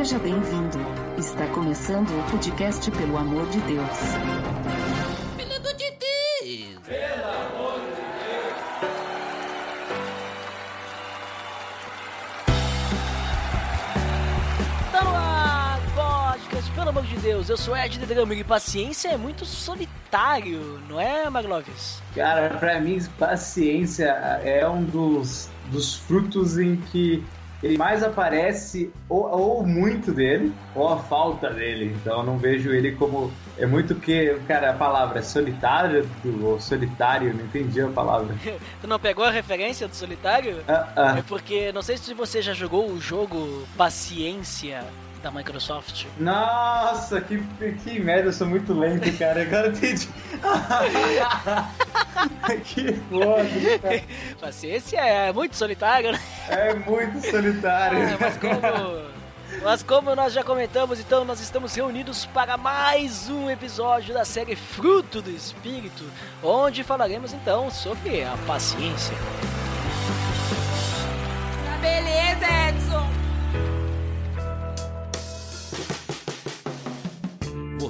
Seja bem-vindo. Está começando o podcast Pelo Amor de Deus. Pelo amor de Deus! Pelo amor de Deus! Tá no ar, podcast, pelo amor de Deus, eu sou Ed Drama e paciência é muito solitário, não é, Magloves? Cara, pra mim, paciência é um dos, dos frutos em que ele mais aparece ou, ou, muito dele, ou a falta dele. Então eu não vejo ele como. É muito que, cara, a palavra é solitário ou solitário, não entendi a palavra. tu não pegou a referência do solitário? Uh -uh. É porque, não sei se você já jogou o jogo Paciência da Microsoft. Nossa, que, que merda, eu sou muito lento, cara. Agora eu entendi. que foda, cara. Paciência é muito solitário, né? É muito solitário. Ah, mas como... Mas como nós já comentamos, então nós estamos reunidos para mais um episódio da série Fruto do Espírito, onde falaremos então sobre a paciência. Tá beleza,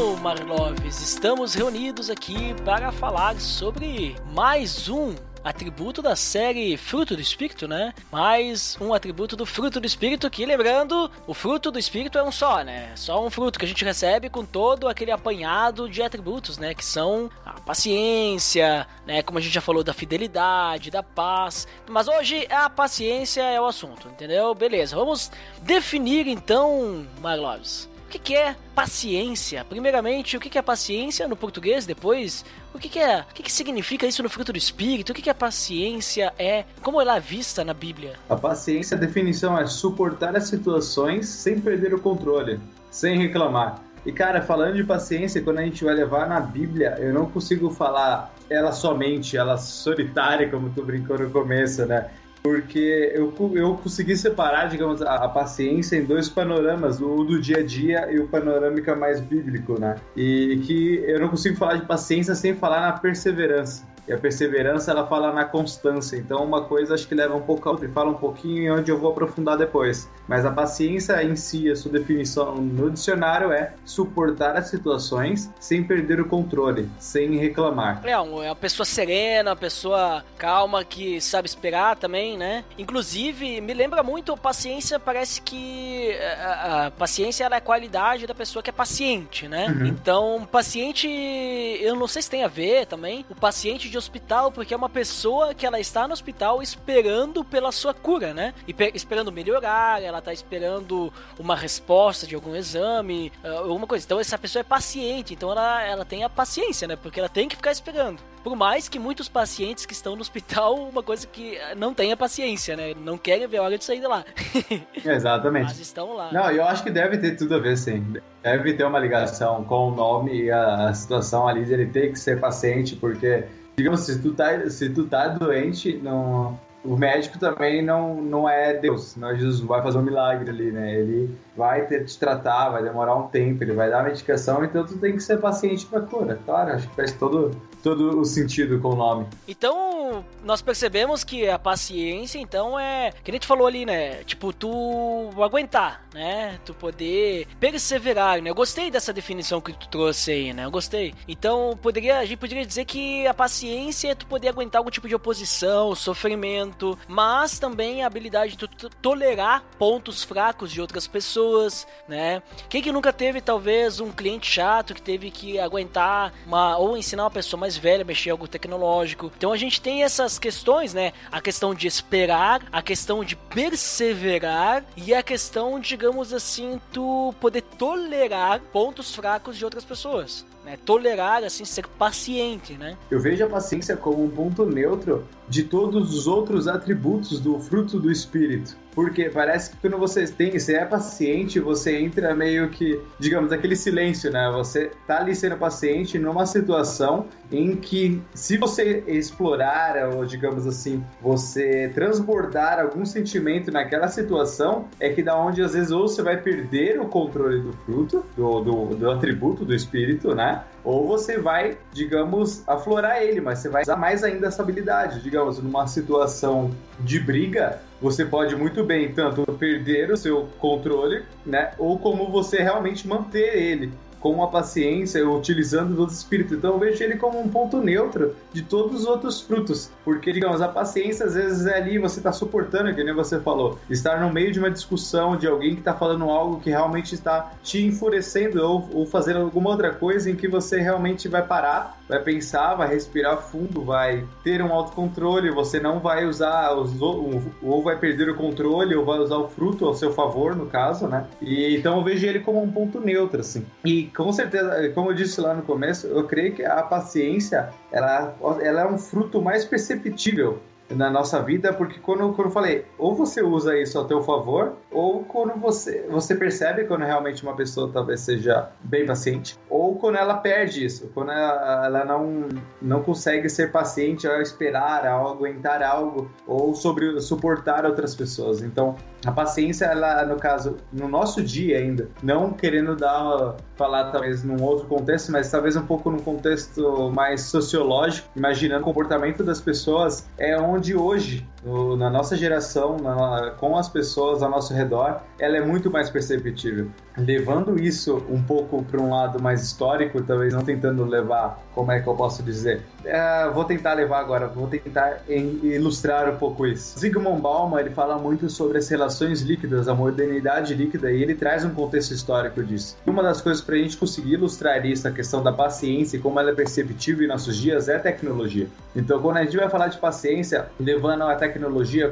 Então, Marloves, estamos reunidos aqui para falar sobre mais um atributo da série Fruto do Espírito, né? Mais um atributo do Fruto do Espírito que, lembrando, o fruto do Espírito é um só, né? Só um fruto que a gente recebe com todo aquele apanhado de atributos, né? Que são a paciência, né? Como a gente já falou da fidelidade, da paz. Mas hoje a paciência é o assunto, entendeu? Beleza, vamos definir então, Marloves. O que, que é paciência? Primeiramente, o que, que é paciência no português? Depois, o que, que é? O que, que significa isso no fruto do espírito? O que, que a paciência é? Como ela é vista na Bíblia? A paciência, a definição é suportar as situações sem perder o controle, sem reclamar. E cara, falando de paciência, quando a gente vai levar na Bíblia, eu não consigo falar ela somente, ela solitária, como tu brincou no começo, né? Porque eu, eu consegui separar, digamos, a, a, paciência em dois panoramas, o do dia a dia e o panorâmica mais bíblico, né? E que eu não consigo falar de paciência sem falar na perseverança. E a perseverança, ela fala na constância. Então, uma coisa acho que leva um pouco a outra e fala um pouquinho onde eu vou aprofundar depois. Mas a paciência em si, a sua definição no dicionário é suportar as situações sem perder o controle, sem reclamar. É, é uma pessoa serena, uma pessoa calma que sabe esperar também, né? Inclusive, me lembra muito paciência, parece que a, a paciência é a qualidade da pessoa que é paciente, né? Uhum. Então, paciente, eu não sei se tem a ver também, o paciente de hospital, porque é uma pessoa que ela está no hospital esperando pela sua cura, né? E esperando melhorar, ela está esperando uma resposta de algum exame, alguma coisa. Então essa pessoa é paciente, então ela, ela tem a paciência, né? Porque ela tem que ficar esperando. Por mais que muitos pacientes que estão no hospital, uma coisa que não tenha paciência, né? Não querem ver a hora de sair de lá. Exatamente. Mas estão lá. Não, eu acho que deve ter tudo a ver, sim. Deve ter uma ligação com o nome e a situação ali de ele ter que ser paciente, porque digamos, se tu tá, se tu tá doente, não, o médico também não, não é Deus, não é Jesus, vai fazer um milagre ali, né? Ele vai ter te tratar, vai demorar um tempo, ele vai dar medicação, então tu tem que ser paciente pra cura. Claro, acho que faz todo, todo o sentido com o nome. Então, nós percebemos que a paciência, então, é. Que a gente falou ali, né? Tipo, tu aguentar, né? Tu poder perseverar, né? Eu gostei dessa definição que tu trouxe aí, né? Eu gostei. Então, poderia, a gente poderia dizer que a paciência é tu poder aguentar algum tipo de oposição, sofrimento, mas também a habilidade de tu tolerar pontos fracos de outras pessoas, né? Quem que nunca teve, talvez, um cliente chato que teve que aguentar uma, ou ensinar uma pessoa mais velha a mexer em algo tecnológico? Então a gente tem essas questões, né? A questão de esperar, a questão de perseverar e a questão, digamos assim, tu poder tolerar pontos fracos de outras pessoas. Né? Tolerar, assim, ser paciente, né? Eu vejo a paciência como um ponto neutro de todos os outros atributos do fruto do Espírito. Porque parece que quando você tem, você é paciente, você entra meio que, digamos, aquele silêncio, né? Você tá ali sendo paciente numa situação em que, se você explorar, ou digamos assim, você transbordar algum sentimento naquela situação, é que da onde às vezes ou você vai perder o controle do fruto, do, do, do atributo do espírito, né? Ou você vai, digamos, aflorar ele, mas você vai usar mais ainda essa habilidade. Digamos, numa situação de briga, você pode muito bem tanto perder o seu controle, né? Ou como você realmente manter ele com a paciência, utilizando os espíritos. Então eu vejo ele como um ponto neutro de todos os outros frutos. Porque, digamos, a paciência às vezes é ali, você está suportando, que nem você falou, estar no meio de uma discussão de alguém que está falando algo que realmente está te enfurecendo ou, ou fazendo alguma outra coisa em que você realmente vai parar, vai pensar, vai respirar fundo, vai ter um autocontrole, você não vai usar os, ou vai perder o controle ou vai usar o fruto ao seu favor, no caso, né? E então eu vejo ele como um ponto neutro, assim. E com certeza, como eu disse lá no começo, eu creio que a paciência ela, ela é um fruto mais perceptível na nossa vida, porque quando, quando eu falei, ou você usa isso a teu favor, ou quando você, você percebe quando realmente uma pessoa talvez seja bem paciente, ou quando ela perde isso, quando ela, ela não, não consegue ser paciente ao esperar, ao aguentar algo, ou sobre suportar outras pessoas. Então, a paciência, ela, no caso, no nosso dia ainda, não querendo dar, falar talvez num outro contexto, mas talvez um pouco num contexto mais sociológico, imaginando o comportamento das pessoas, é onde hoje no, na nossa geração, na, com as pessoas ao nosso redor, ela é muito mais perceptível. Levando isso um pouco para um lado mais histórico, talvez não tentando levar, como é que eu posso dizer? É, vou tentar levar agora, vou tentar ilustrar um pouco isso. Zygmunt Bauman ele fala muito sobre as relações líquidas, a modernidade líquida, e ele traz um contexto histórico disso. Uma das coisas para a gente conseguir ilustrar isso, a questão da paciência e como ela é perceptível em nossos dias, é a tecnologia. Então, quando a gente vai falar de paciência, levando a tecnologia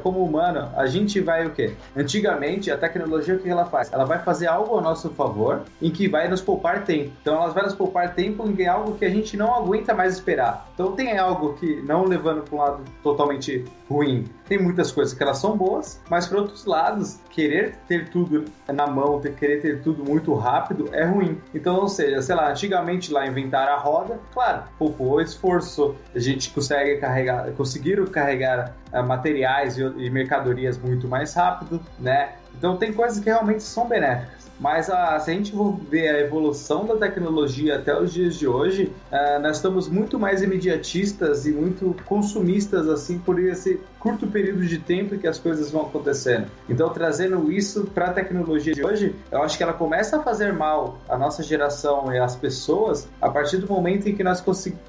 como humano, a gente vai o quê? Antigamente, a tecnologia o que ela faz? Ela vai fazer algo ao nosso favor em que vai nos poupar tempo. Então, ela vai nos poupar tempo em algo que a gente não aguenta mais esperar. Então, tem algo que, não levando para um lado totalmente ruim, tem muitas coisas que elas são boas, mas por outros lados, querer ter tudo na mão, ter, querer ter tudo muito rápido é ruim. Então, ou seja, sei lá, antigamente lá inventaram a roda, claro, poupou esforço, a gente consegue carregar, conseguiram carregar uh, materiais e, e mercadorias muito mais rápido, né? Então tem coisas que realmente são benéficas. Mas a, se a gente for ver a evolução da tecnologia até os dias de hoje, uh, nós estamos muito mais imediatistas e muito consumistas assim por esse curto período de tempo que as coisas vão acontecendo. Então, trazendo isso para a tecnologia de hoje, eu acho que ela começa a fazer mal à nossa geração e às pessoas a partir do momento em que nós,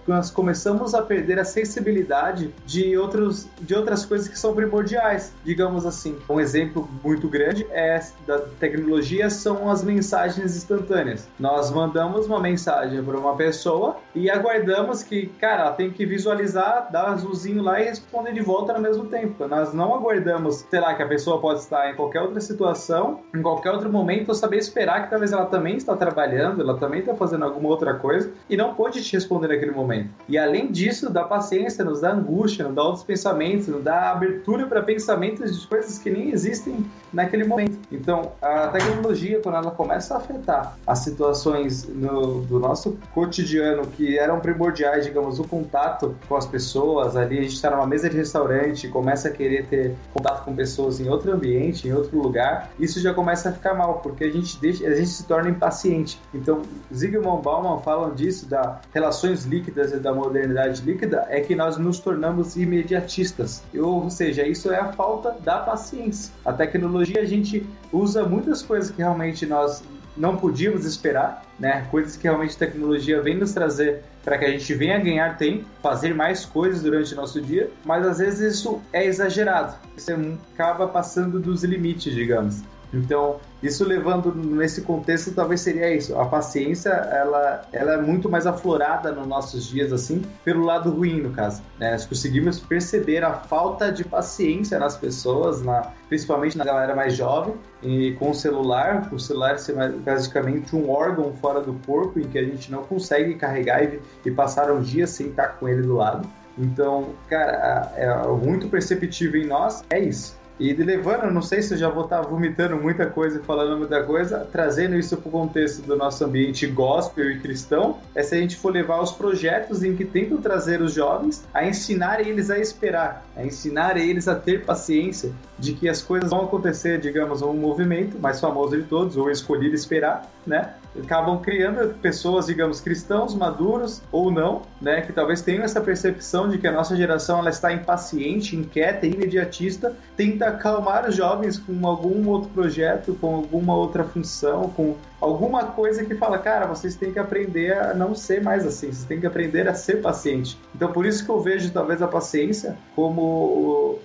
nós começamos a perder a sensibilidade de, outros, de outras coisas que são primordiais, digamos assim. Um exemplo muito grande é da tecnologia são as mensagens instantâneas. Nós mandamos uma mensagem para uma pessoa e aguardamos que, cara, ela tem que visualizar, dar azulzinho lá e responder de volta no mesmo tempo. Nós não aguardamos, sei lá, que a pessoa pode estar em qualquer outra situação, em qualquer outro momento, ou saber esperar que talvez ela também está trabalhando, ela também está fazendo alguma outra coisa e não pode te responder naquele momento. E além disso, dá paciência, nos dá angústia, nos dá outros pensamentos, nos dá abertura para pensamentos de coisas que nem existem naquele momento. Então, a tecnologia, quando ela começa a afetar as situações no, do nosso cotidiano que eram primordiais, digamos, o contato com as pessoas, ali a gente está numa mesa de restaurante, começa a querer ter contato com pessoas em outro ambiente, em outro lugar, isso já começa a ficar mal, porque a gente deixa, a gente se torna impaciente. Então, Zygmunt Bauman falam disso da relações líquidas e da modernidade líquida, é que nós nos tornamos imediatistas. Ou seja, isso é a falta da paciência. A tecnologia a gente usa muitas coisas que realmente nós não podíamos esperar, né? Coisas que realmente a tecnologia vem nos trazer para que a gente venha ganhar tempo, fazer mais coisas durante o nosso dia, mas às vezes isso é exagerado. Isso acaba passando dos limites, digamos. Então, isso levando nesse contexto, talvez seria isso. A paciência, ela, ela é muito mais aflorada nos nossos dias, assim, pelo lado ruim, no caso. Né? Nós conseguimos perceber a falta de paciência nas pessoas, na, principalmente na galera mais jovem, e com o celular, o celular ser basicamente um órgão fora do corpo em que a gente não consegue carregar e, e passar um dia sem estar com ele do lado. Então, cara, é, é muito perceptível em nós é isso. E levando, não sei se eu já vou estar vomitando muita coisa e falando muita coisa, trazendo isso para o contexto do nosso ambiente gospel e cristão, é se a gente for levar os projetos em que tentam trazer os jovens a ensinar eles a esperar, a ensinar eles a ter paciência de que as coisas vão acontecer, digamos, um movimento mais famoso de todos, ou escolhido esperar, né? Acabam criando pessoas, digamos, cristãos maduros ou não, né, que talvez tenham essa percepção de que a nossa geração ela está impaciente, inquieta, imediatista, tenta acalmar os jovens com algum outro projeto, com alguma outra função, com alguma coisa que fala, cara, vocês têm que aprender a não ser mais assim, vocês têm que aprender a ser paciente. Então, por isso que eu vejo talvez a paciência como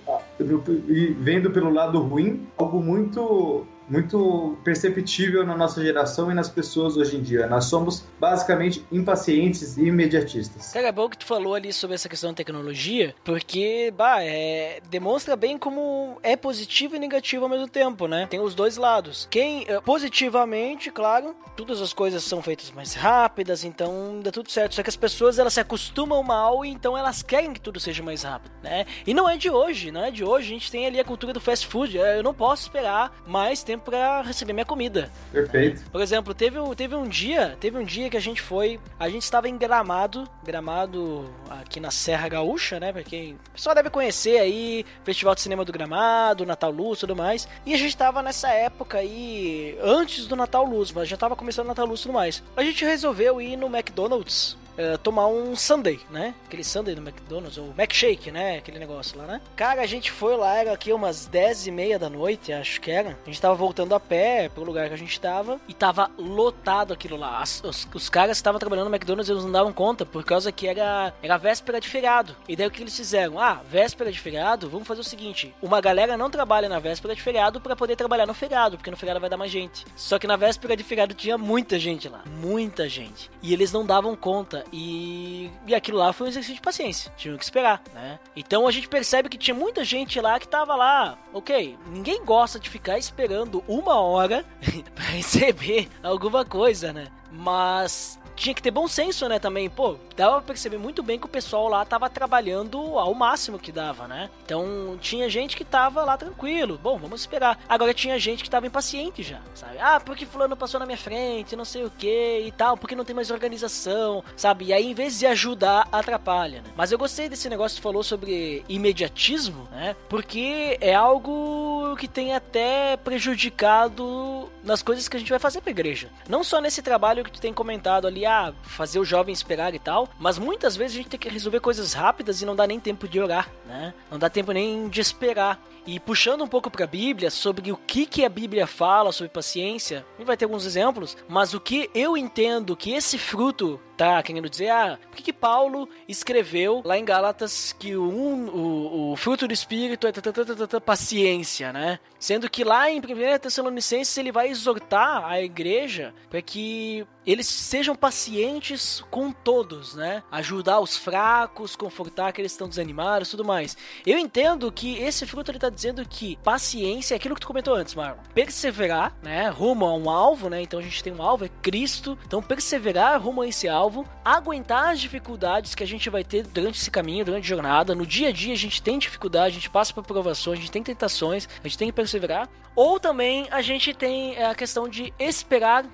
vendo pelo lado ruim, algo muito muito perceptível na nossa geração e nas pessoas hoje em dia. Nós somos basicamente impacientes e imediatistas. Cara, é bom que tu falou ali sobre essa questão da tecnologia, porque, bah, é, demonstra bem como é positivo e negativo ao mesmo tempo, né? Tem os dois lados. Quem, eh, positivamente, claro, todas as coisas são feitas mais rápidas, então dá tudo certo. Só que as pessoas, elas se acostumam mal então elas querem que tudo seja mais rápido, né? E não é de hoje, não é de hoje. A gente tem ali a cultura do fast food. Eu não posso esperar mais tempo tempo para receber minha comida. Perfeito. Por exemplo, teve, teve um dia, teve um dia que a gente foi, a gente estava em Gramado, Gramado aqui na Serra Gaúcha, né? Porque o pessoal deve conhecer aí, Festival de Cinema do Gramado, Natal Luz, tudo mais. E a gente estava nessa época aí, antes do Natal Luz, mas já estava começando o Natal Luz e tudo mais. A gente resolveu ir no McDonald's uh, tomar um Sunday, né? Aquele Sunday do McDonald's, ou Shake, né? Aquele negócio lá, né? Cara, a gente foi lá, era aqui umas 10 e meia da noite, acho que era. A gente tava voltando a pé pro lugar que a gente tava e tava lotado aquilo lá. As, os, os caras estavam trabalhando no McDonald's, eles não davam conta, por causa que era, era véspera de feriado. E daí o que eles fizeram? Ah, véspera de feriado, vamos fazer o seguinte: uma galera não trabalha na véspera de feriado para poder trabalhar no feriado, porque no feriado vai dar mais gente. Só que na véspera de feriado tinha muita gente lá, muita gente. E eles não davam conta. E, e aquilo lá foi um exercício de paciência. Tinham que esperar, né? Então a gente percebe que tinha muita gente lá que tava lá. Ok, ninguém gosta de ficar esperando uma hora para receber alguma coisa, né? Mas tinha que ter bom senso, né, também. Pô, dava pra perceber muito bem que o pessoal lá tava trabalhando ao máximo que dava, né? Então, tinha gente que tava lá tranquilo. Bom, vamos esperar. Agora tinha gente que tava impaciente já, sabe? Ah, porque fulano passou na minha frente, não sei o que e tal, porque não tem mais organização, sabe? E aí, em vez de ajudar, atrapalha, né? Mas eu gostei desse negócio que falou sobre imediatismo, né? Porque é algo que tem até prejudicado nas coisas que a gente vai fazer pra igreja. Não só nesse trabalho que tu tem comentado ali, ah, fazer o jovem esperar e tal, mas muitas vezes a gente tem que resolver coisas rápidas e não dá nem tempo de orar, né? Não dá tempo nem de esperar. E puxando um pouco para a Bíblia sobre o que, que a Bíblia fala sobre paciência, a gente vai ter alguns exemplos, mas o que eu entendo que esse fruto tá querendo dizer, ah, por que, que Paulo escreveu lá em Gálatas que o, o, o fruto do Espírito é paciência, né? Sendo que lá em 1 Tessalonicenses ele vai exortar a igreja para que eles sejam pacientes com todos, né? Ajudar os fracos, confortar aqueles que estão desanimados, tudo mais. Eu entendo que esse fruto ele tá dizendo que paciência é aquilo que tu comentou antes, Marlon. Perseverar, né? Rumo a um alvo, né? Então a gente tem um alvo, é Cristo. Então perseverar rumo a esse alvo, aguentar as dificuldades que a gente vai ter durante esse caminho, durante a jornada. No dia a dia a gente tem dificuldade, a gente passa por provações, a gente tem tentações, a gente tem que perseverar. Ou também a gente tem a questão de esperar uh,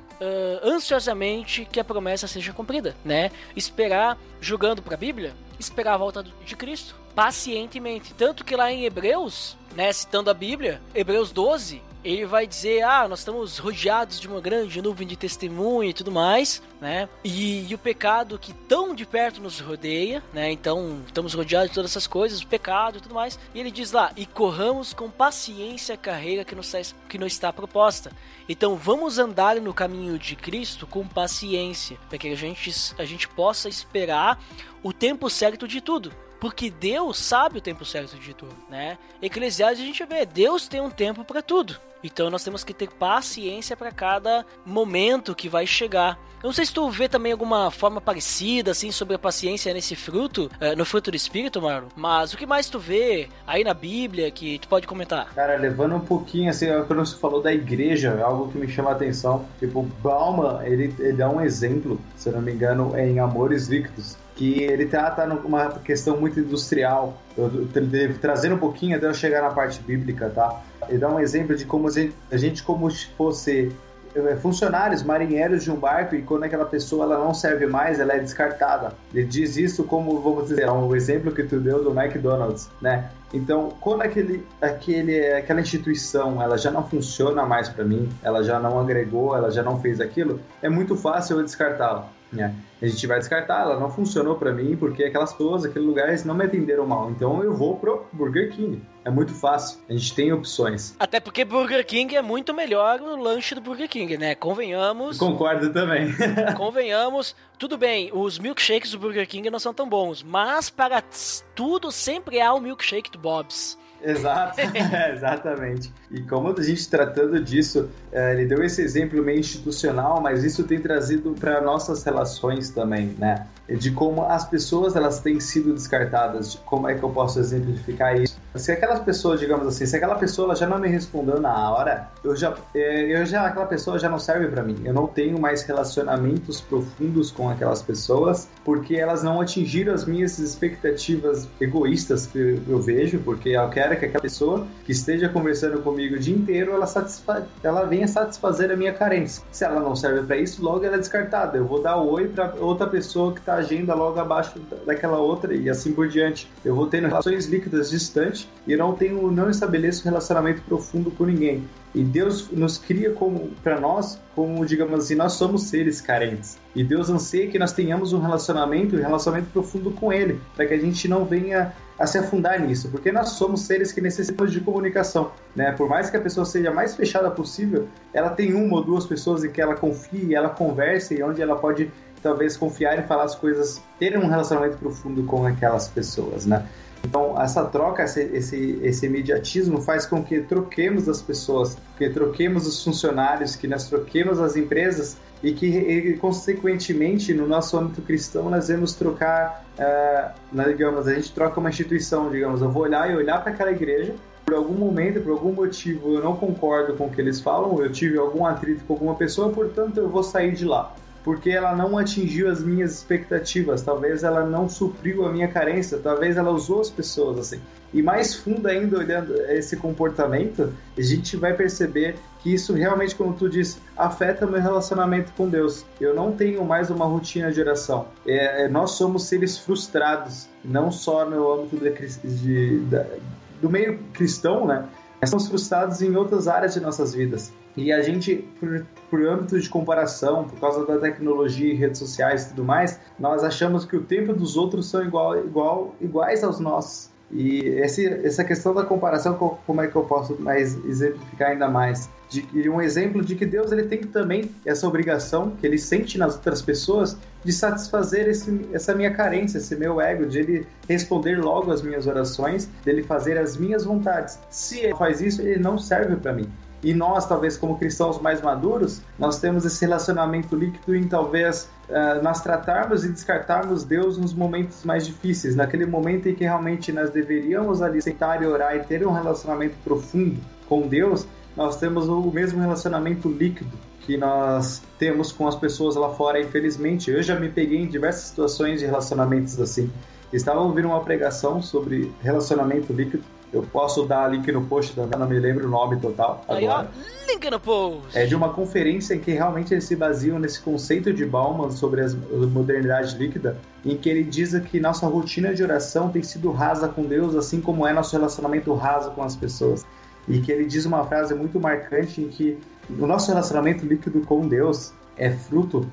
ansiosamente que a promessa seja cumprida, né? Esperar, jogando para a Bíblia, esperar a volta de Cristo pacientemente. Tanto que lá em Hebreus, né, citando a Bíblia, Hebreus 12, ele vai dizer: Ah, nós estamos rodeados de uma grande nuvem de testemunho e tudo mais, né? E, e, o pecado que tão de perto nos rodeia, né? Então, estamos rodeados de todas essas coisas, o pecado e tudo mais. E ele diz lá: E corramos com paciência a carreira que nos, que nos está proposta. Então, vamos andar no caminho de Cristo com paciência, para que a gente, a gente possa esperar o tempo certo de tudo porque Deus sabe o tempo certo de tudo, né? Eclesiastes a gente vê, Deus tem um tempo para tudo. Então nós temos que ter paciência para cada momento que vai chegar. Eu não sei se tu vê também alguma forma parecida, assim, sobre a paciência nesse fruto, eh, no fruto do Espírito, Marlon. Mas o que mais tu vê aí na Bíblia que tu pode comentar? Cara, levando um pouquinho, assim, quando você falou da igreja, é algo que me chama a atenção. Tipo, Bauman, ele, ele dá um exemplo, se eu não me engano, em Amores Líquidos, que ele trata numa questão muito industrial, eu, trazendo um pouquinho até eu chegar na parte bíblica, tá? Ele dá um exemplo de como a gente, a gente como se fosse é, funcionários, marinheiros de um barco e quando aquela pessoa ela não serve mais, ela é descartada. Ele diz isso como, vamos dizer, é um exemplo que tu deu do McDonald's, né? Então, quando aquele, aquele, aquela instituição ela já não funciona mais para mim, ela já não agregou, ela já não fez aquilo, é muito fácil eu descartá-la. Né? A gente vai descartar, ela não funcionou para mim porque aquelas pessoas, aqueles lugares não me atenderam mal. Então eu vou pro Burger King. É muito fácil. A gente tem opções. Até porque Burger King é muito melhor o lanche do Burger King, né? Convenhamos. Concordo também. convenhamos. Tudo bem, os milkshakes do Burger King não são tão bons, mas para tudo sempre há o milkshake do Bob's. Exato, exatamente. E como a gente tratando disso, é, ele deu esse exemplo meio institucional, mas isso tem trazido para nossas relações também, né? De como as pessoas elas têm sido descartadas. De como é que eu posso exemplificar isso? Se aquelas pessoas, digamos assim, se aquela pessoa já não me respondeu na hora, eu já, é, eu já aquela pessoa já não serve para mim. Eu não tenho mais relacionamentos profundos com aquelas pessoas porque elas não atingiram as minhas expectativas egoístas que eu vejo, porque eu quero que aquela pessoa que esteja conversando comigo o dia inteiro, ela, satisfa ela venha satisfazer a minha carência. Se ela não serve para isso, logo ela é descartada. Eu vou dar oi para outra pessoa que está agindo logo abaixo daquela outra e assim por diante. Eu vou tendo relações líquidas distantes e não tenho, não estabeleço relacionamento profundo com ninguém. E Deus nos cria como para nós, como digamos assim, nós somos seres carentes. E Deus anseia que nós tenhamos um relacionamento, um relacionamento profundo com Ele, para que a gente não venha a se afundar nisso, porque nós somos seres que necessitamos de comunicação, né? Por mais que a pessoa seja mais fechada possível, ela tem uma ou duas pessoas em que ela confie, ela conversa e onde ela pode talvez confiar e falar as coisas, ter um relacionamento profundo com aquelas pessoas, né? Então, essa troca, esse, esse, esse imediatismo faz com que troquemos as pessoas, que troquemos os funcionários, que nós troquemos as empresas e que, e, consequentemente, no nosso âmbito cristão, nós vamos trocar, uh, digamos, a gente troca uma instituição, digamos, eu vou olhar e olhar para aquela igreja, por algum momento, por algum motivo, eu não concordo com o que eles falam, eu tive algum atrito com alguma pessoa, portanto, eu vou sair de lá porque ela não atingiu as minhas expectativas, talvez ela não supriu a minha carência, talvez ela usou as pessoas assim. E mais fundo ainda, olhando esse comportamento, a gente vai perceber que isso realmente, como tu disse, afeta meu relacionamento com Deus. Eu não tenho mais uma rotina de oração. É, é nós somos seres frustrados, não só no âmbito de, de, do meio cristão, né? Mas somos frustrados em outras áreas de nossas vidas. E a gente, por, por âmbito de comparação, por causa da tecnologia e redes sociais e tudo mais, nós achamos que o tempo dos outros são igual, igual, iguais aos nossos. E esse, essa questão da comparação, como é que eu posso mais exemplificar ainda mais? De, um exemplo de que Deus ele tem também essa obrigação que ele sente nas outras pessoas de satisfazer esse, essa minha carência, esse meu ego, de ele responder logo às minhas orações, dele fazer as minhas vontades. Se ele faz isso, ele não serve para mim. E nós, talvez como cristãos mais maduros, nós temos esse relacionamento líquido em talvez uh, nós tratarmos e descartarmos Deus nos momentos mais difíceis, naquele momento em que realmente nós deveríamos ali sentar e orar e ter um relacionamento profundo com Deus, nós temos o mesmo relacionamento líquido que nós temos com as pessoas lá fora. Infelizmente, eu já me peguei em diversas situações de relacionamentos assim. Estava ouvindo uma pregação sobre relacionamento líquido eu posso dar link no post também, não me lembro o nome total. Aí, agora. ó, link no post. É de uma conferência em que realmente eles se baseiam nesse conceito de Bauman sobre a modernidade líquida, em que ele diz que nossa rotina de oração tem sido rasa com Deus, assim como é nosso relacionamento raso com as pessoas. E que ele diz uma frase muito marcante em que o nosso relacionamento líquido com Deus é fruto,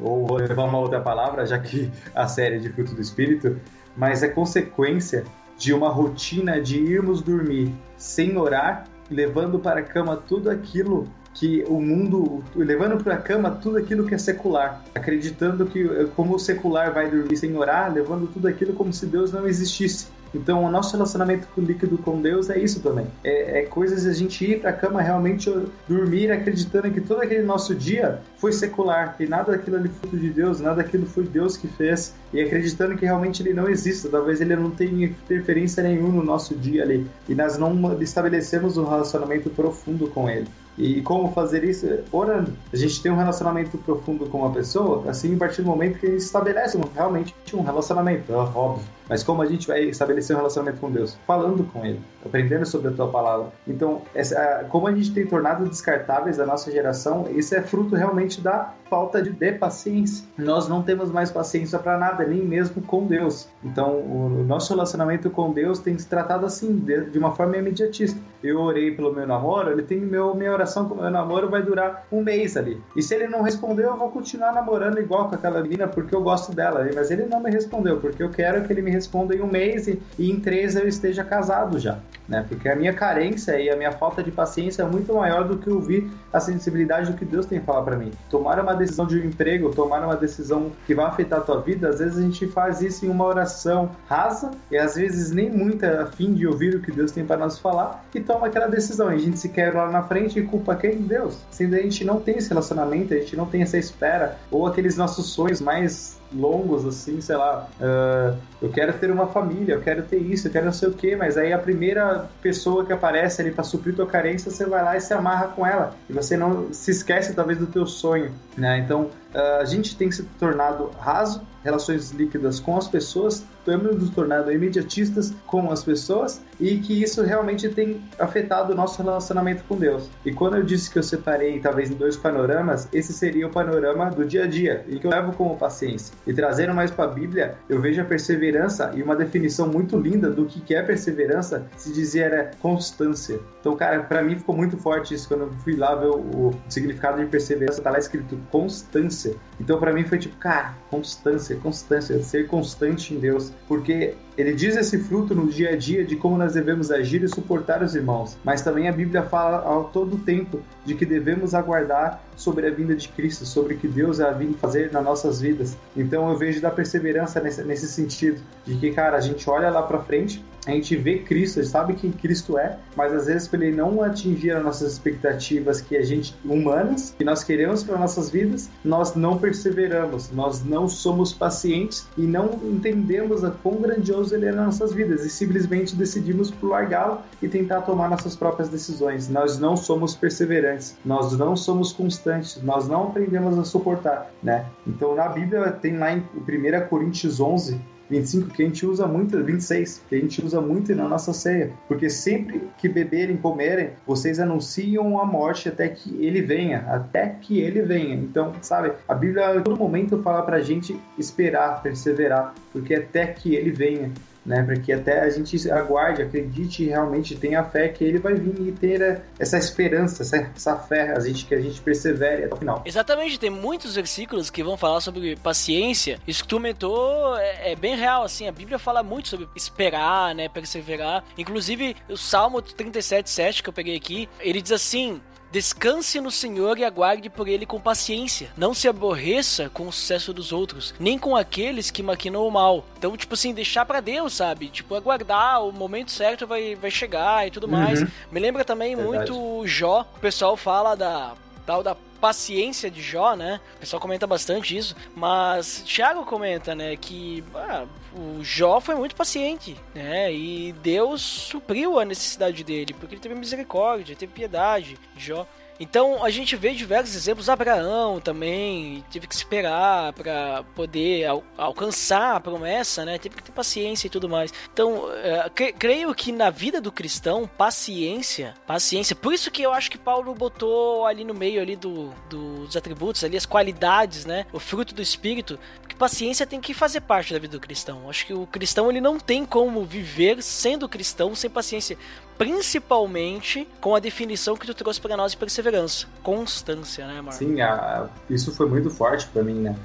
ou vou levar uma outra palavra, já que a série é de fruto do Espírito, mas é consequência de uma rotina de irmos dormir sem orar, levando para a cama tudo aquilo que o mundo, levando para a cama tudo aquilo que é secular, acreditando que como o secular vai dormir sem orar, levando tudo aquilo como se Deus não existisse. Então, o nosso relacionamento líquido com Deus é isso também. É, é coisas a gente ir para a cama realmente dormir acreditando que todo aquele nosso dia foi secular, que nada daquilo ali foi de Deus, nada daquilo foi Deus que fez, e acreditando que realmente ele não existe, talvez ele não tenha interferência nenhuma no nosso dia ali, e nós não estabelecemos um relacionamento profundo com ele. E como fazer isso? Orando. A gente tem um relacionamento profundo com uma pessoa, assim, a partir do momento que a gente estabelece realmente um relacionamento, é óbvio. Mas como a gente vai estabelecer um relacionamento com Deus? Falando com Ele, aprendendo sobre a Tua palavra. Então, essa, como a gente tem tornado descartáveis a nossa geração, isso é fruto realmente da falta de, de paciência. Nós não temos mais paciência para nada, nem mesmo com Deus. Então, o nosso relacionamento com Deus tem se tratado assim, de, de uma forma imediatista. Eu orei pelo meu namoro, ele tem meu, minha oração com o meu namoro vai durar um mês ali. E se ele não respondeu, eu vou continuar namorando igual com aquela menina porque eu gosto dela. Mas ele não me respondeu, porque eu quero que ele me responda em um mês e, e em três eu esteja casado já. Né? Porque a minha carência e a minha falta de paciência é muito maior do que ouvir a sensibilidade do que Deus tem a falar para mim. Tomar uma decisão de um emprego, tomar uma decisão que vai afetar a tua vida, às vezes a gente faz isso em uma oração rasa e às vezes nem muito a fim de ouvir o que Deus tem para nos falar e toma aquela decisão. E a gente se quer lá na frente e culpa quem? Deus. Sendo a gente não tem esse relacionamento, a gente não tem essa espera ou aqueles nossos sonhos mais longos, assim, sei lá, uh, eu quero ter uma família, eu quero ter isso, eu quero não sei o que, mas aí a primeira pessoa que aparece ali para suprir tua carência, você vai lá e se amarra com ela, e você não se esquece talvez do teu sonho, né? Então, a gente tem se tornado raso, relações líquidas com as pessoas, temos nos tornado imediatistas com as pessoas e que isso realmente tem afetado o nosso relacionamento com Deus. E quando eu disse que eu separei talvez em dois panoramas, esse seria o panorama do dia a dia e que eu levo como paciência. E trazendo mais para a Bíblia, eu vejo a perseverança e uma definição muito linda do que é perseverança, se dizia era constância. Então, cara, para mim ficou muito forte isso quando eu fui lá ver o, o significado de perseverança, tá lá escrito constância. Então, para mim foi tipo, cara, constância, constância, ser constante em Deus, porque ele diz esse fruto no dia a dia de como nós devemos agir e suportar os irmãos, mas também a Bíblia fala ao todo tempo de que devemos aguardar sobre a vinda de Cristo, sobre o que Deus vai vir fazer nas nossas vidas. Então eu vejo da perseverança nesse, nesse sentido, de que, cara, a gente olha lá para frente, a gente vê Cristo, a gente sabe quem Cristo é, mas às vezes para ele não atingir as nossas expectativas que a gente humanas, que nós queremos para nossas vidas, nós não perseveramos, nós não somos pacientes e não entendemos a quão grandioso ele é nas nossas vidas e simplesmente decidimos largá-lo e tentar tomar nossas próprias decisões. Nós não somos perseverantes, nós não somos constantes, nós não aprendemos a suportar, né? Então na Bíblia tem lá em 1 Coríntios 11 25 que a gente usa muito, 26 que a gente usa muito na nossa ceia, porque sempre que beberem, comerem, vocês anunciam a morte até que ele venha, até que ele venha. Então, sabe, a Bíblia a todo momento fala pra gente esperar, perseverar, porque até que ele venha né? Para que até a gente aguarde, acredite realmente tenha fé que ele vai vir e ter essa esperança, essa, essa fé, a gente que a gente persevere até o final. Exatamente, tem muitos versículos que vão falar sobre paciência. Isso que tu comentou é, é bem real, assim, a Bíblia fala muito sobre esperar, né, perseverar. Inclusive, o Salmo 37:7 que eu peguei aqui, ele diz assim: Descanse no Senhor e aguarde por ele com paciência. Não se aborreça com o sucesso dos outros, nem com aqueles que maquinam o mal. Então, tipo assim, deixar para Deus, sabe? Tipo, aguardar, o momento certo vai, vai chegar e tudo mais. Uhum. Me lembra também Verdade. muito Jó. O pessoal fala da tal da paciência de Jó, né? O pessoal comenta bastante isso, mas Thiago comenta, né, que ah, o Jó foi muito paciente, né? E Deus supriu a necessidade dele, porque ele teve misericórdia, teve piedade de Jó. Então a gente vê diversos exemplos. Abraão também teve que esperar para poder al alcançar a promessa, né? Teve que ter paciência e tudo mais. Então é, creio que na vida do cristão paciência, paciência. Por isso que eu acho que Paulo botou ali no meio ali do, dos atributos ali as qualidades, né? O fruto do espírito. Porque paciência tem que fazer parte da vida do cristão. Acho que o cristão ele não tem como viver sendo cristão sem paciência. Principalmente com a definição que tu trouxe para nós de perseverança, constância, né, Marco? Sim, a, isso foi muito forte para mim, né?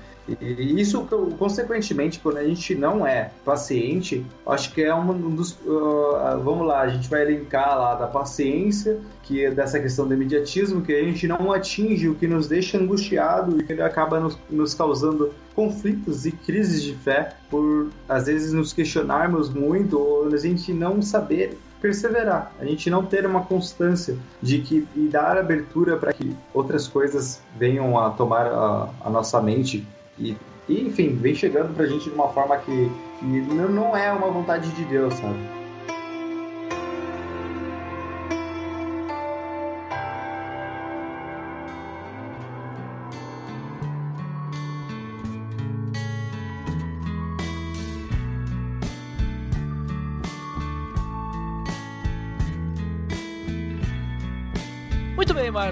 E isso, consequentemente, quando a gente não é paciente, acho que é um dos. Uh, vamos lá, a gente vai elencar lá da paciência, que é dessa questão do imediatismo, que a gente não atinge, o que nos deixa angustiado e que acaba nos, nos causando conflitos e crises de fé, por às vezes nos questionarmos muito ou a gente não saber perseverar, a gente não ter uma constância de que e dar abertura para que outras coisas venham a tomar a, a nossa mente e, e, enfim, vem chegando pra gente de uma forma que, que não é uma vontade de Deus, sabe?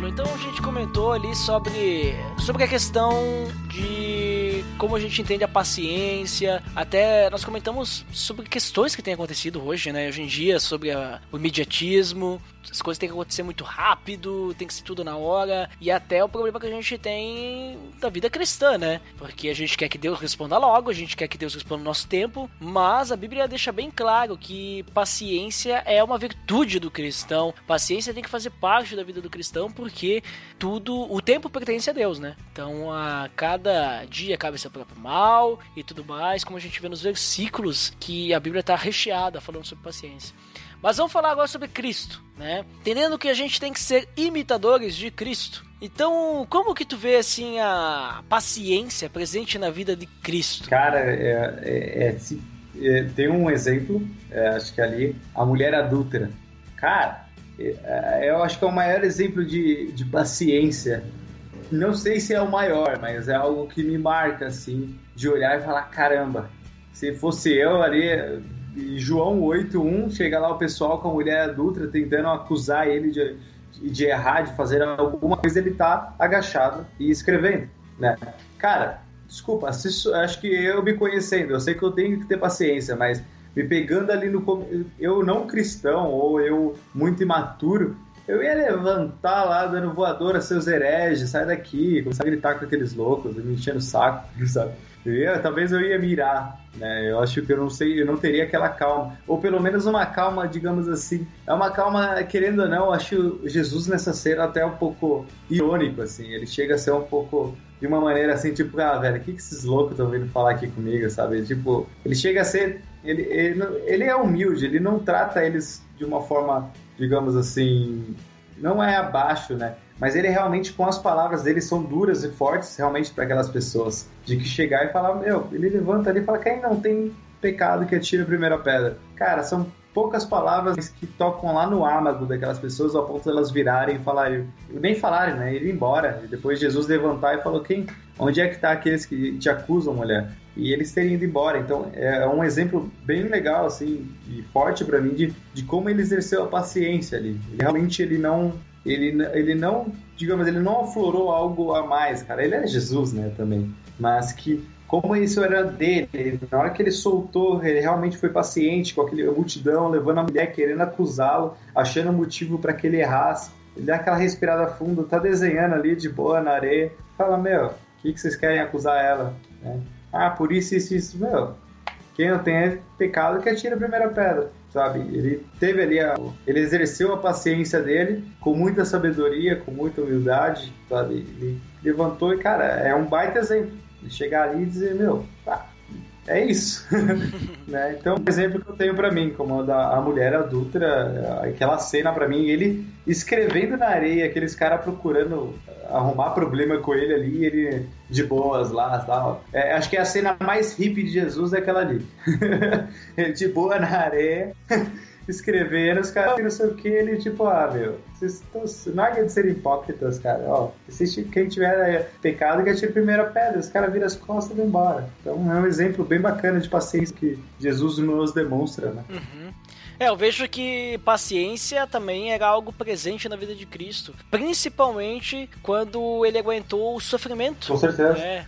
Então a gente comentou ali sobre, sobre a questão de como a gente entende a paciência. Até nós comentamos sobre questões que têm acontecido hoje, né? Hoje em dia, sobre a, o imediatismo, as coisas têm que acontecer muito rápido, tem que ser tudo na hora, e até o problema que a gente tem da vida cristã, né? Porque a gente quer que Deus responda logo, a gente quer que Deus responda no nosso tempo, mas a Bíblia deixa bem claro que paciência é uma virtude do cristão. Paciência tem que fazer parte da vida do cristão, porque tudo, o tempo pertence a Deus, né? Então, a cada dia cabe próprio mal e tudo mais, como a gente vê nos versículos que a Bíblia está recheada falando sobre paciência. Mas vamos falar agora sobre Cristo, né? Entendendo que a gente tem que ser imitadores de Cristo. Então, como que tu vê assim a paciência presente na vida de Cristo? Cara, é, é, é, tem um exemplo, é, acho que ali a mulher adúltera. Cara, é, eu acho que é o maior exemplo de, de paciência. Não sei se é o maior, mas é algo que me marca assim, de olhar e falar caramba. Se fosse eu ali, João 8.1, chega lá o pessoal com a mulher adulta tentando acusar ele de, de errar, de fazer alguma coisa, ele tá agachado e escrevendo, né? Cara, desculpa, acho que eu me conhecendo, eu sei que eu tenho que ter paciência, mas me pegando ali no... Eu não cristão, ou eu muito imaturo, eu ia levantar lá dando voadora seus hereges, sai daqui, começar a gritar com aqueles loucos, me enchendo o saco, sabe? Eu ia, talvez eu ia mirar, né? Eu acho que eu não sei, eu não teria aquela calma, ou pelo menos uma calma, digamos assim. É uma calma, querendo ou não, eu acho Jesus nessa cena até um pouco irônico, assim. Ele chega a ser um pouco de uma maneira assim, tipo, ah, velho, o que, que esses loucos estão vindo falar aqui comigo, sabe? Tipo, ele chega a ser. Ele, ele, ele é humilde, ele não trata eles de uma forma, digamos assim, não é abaixo, né? Mas ele realmente, com as palavras dele, são duras e fortes realmente para aquelas pessoas. De que chegar e falar, meu, ele levanta ali e fala, quem não tem pecado que atira a primeira pedra? Cara, são poucas palavras que tocam lá no âmago daquelas pessoas ao ponto de elas virarem e falarem, nem falarem, né? Ir embora. E depois Jesus levantar e falou, quem, onde é que tá aqueles que te acusam, mulher? E eles terem ido embora. Então é um exemplo bem legal, assim, e forte para mim de, de como ele exerceu a paciência ali. Realmente ele não ele, ele não, digamos, ele não aflorou algo a mais, cara. Ele é Jesus, né, também. Mas que, como isso era dele, na hora que ele soltou, ele realmente foi paciente com aquele multidão, levando a mulher, querendo acusá-lo, achando motivo para que ele errasse. Ele dá aquela respirada funda, tá desenhando ali de boa na areia. Fala, meu, o que, que vocês querem acusar ela? É. Ah, por isso, isso, isso. Meu, quem não tem pecado que atira a primeira pedra sabe? Ele teve ali, a, ele exerceu a paciência dele com muita sabedoria, com muita humildade, sabe? Ele levantou e, cara, é um baita exemplo. De chegar ali e dizer, meu, tá, é isso. né? Então, um exemplo que eu tenho para mim, como a da a mulher adulta, aquela cena para mim, ele escrevendo na areia, aqueles caras procurando arrumar problema com ele ali, ele de boas lá tal. É, acho que é a cena mais hippie de Jesus é aquela ali. de boa na areia escrevendo, os caras não sei o que, ele tipo, ah, meu, vocês estão. Larga de ser hipócritas, cara. Ó, quem tiver pecado que atire a primeira pedra, os caras viram as costas e vão embora. Então é um exemplo bem bacana de paciência que Jesus nos demonstra, né? Uhum. É, eu vejo que paciência também era algo presente na vida de Cristo, principalmente quando ele aguentou o sofrimento. Com certeza. É,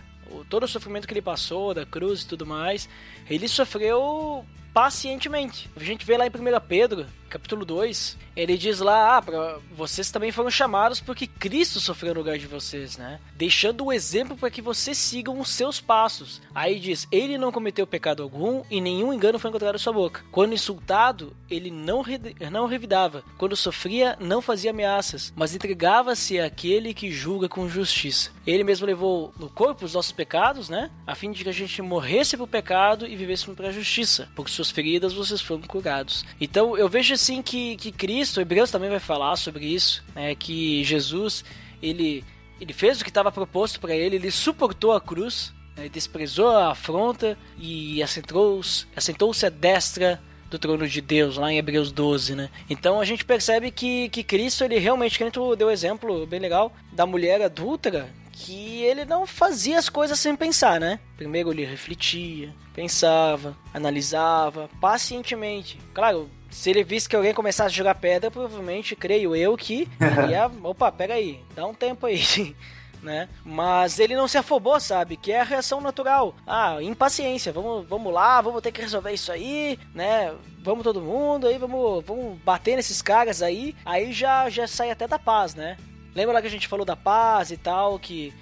todo o sofrimento que ele passou, da cruz e tudo mais, ele sofreu pacientemente. A gente vê lá em 1 Pedro, capítulo 2, ele diz lá, ah, vocês também foram chamados porque Cristo sofreu no lugar de vocês, né? Deixando o exemplo para que vocês sigam os seus passos. Aí diz, ele não cometeu pecado algum e nenhum engano foi encontrado em sua boca. Quando insultado, ele não, não revidava. Quando sofria, não fazia ameaças, mas entregava-se àquele que julga com justiça. Ele mesmo levou no corpo os nossos pecados, né? A fim de que a gente morresse pro pecado e vivêssemos para a justiça. Por suas feridas vocês foram curados. Então eu vejo assim que, que Cristo, Hebreus também vai falar sobre isso, né? Que Jesus, ele, ele fez o que estava proposto para ele, ele suportou a cruz, né, desprezou a afronta e assentou-se assentou à destra do trono de Deus, lá em Hebreus 12, né? Então a gente percebe que, que Cristo, ele realmente, que gente deu exemplo bem legal da mulher adúltera, que ele não fazia as coisas sem pensar, né? Primeiro ele refletia, pensava, analisava pacientemente. Claro, se ele visse que alguém começasse a jogar pedra, provavelmente, creio eu, que ia. Opa, pega aí, dá um tempo aí. Né? Mas ele não se afobou, sabe? Que é a reação natural. Ah, impaciência, vamos, vamos lá, vamos ter que resolver isso aí, né? Vamos todo mundo aí, vamos, vamos bater nesses caras aí. Aí já, já sai até da paz, né? Lembra lá que a gente falou da paz e tal, que,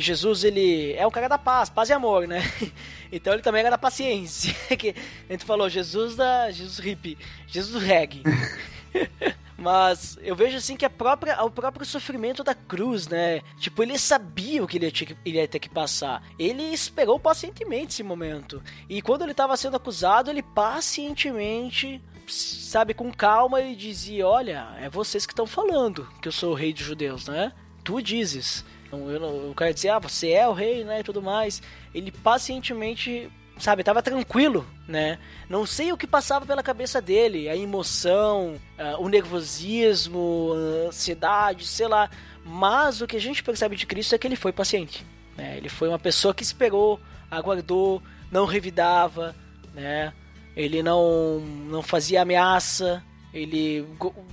que Jesus ele é o cara da paz, paz e amor, né? Então ele também era da paciência. que a gente falou Jesus da Jesus hippie, Jesus do reggae. Mas eu vejo assim que a própria, o próprio sofrimento da cruz, né? Tipo, ele sabia o que ele ia, ter, ele ia ter que passar. Ele esperou pacientemente esse momento. E quando ele estava sendo acusado, ele pacientemente sabe, com calma, ele dizia: Olha, é vocês que estão falando que eu sou o rei dos judeus, né? Tu dizes. Então, eu, o cara dizia: Ah, você é o rei, né? E tudo mais. Ele pacientemente, sabe, tava tranquilo, né? Não sei o que passava pela cabeça dele: a emoção, uh, o nervosismo, a ansiedade, sei lá. Mas o que a gente percebe de Cristo é que ele foi paciente. Né? Ele foi uma pessoa que esperou, aguardou, não revidava, né? ele não, não fazia ameaça, ele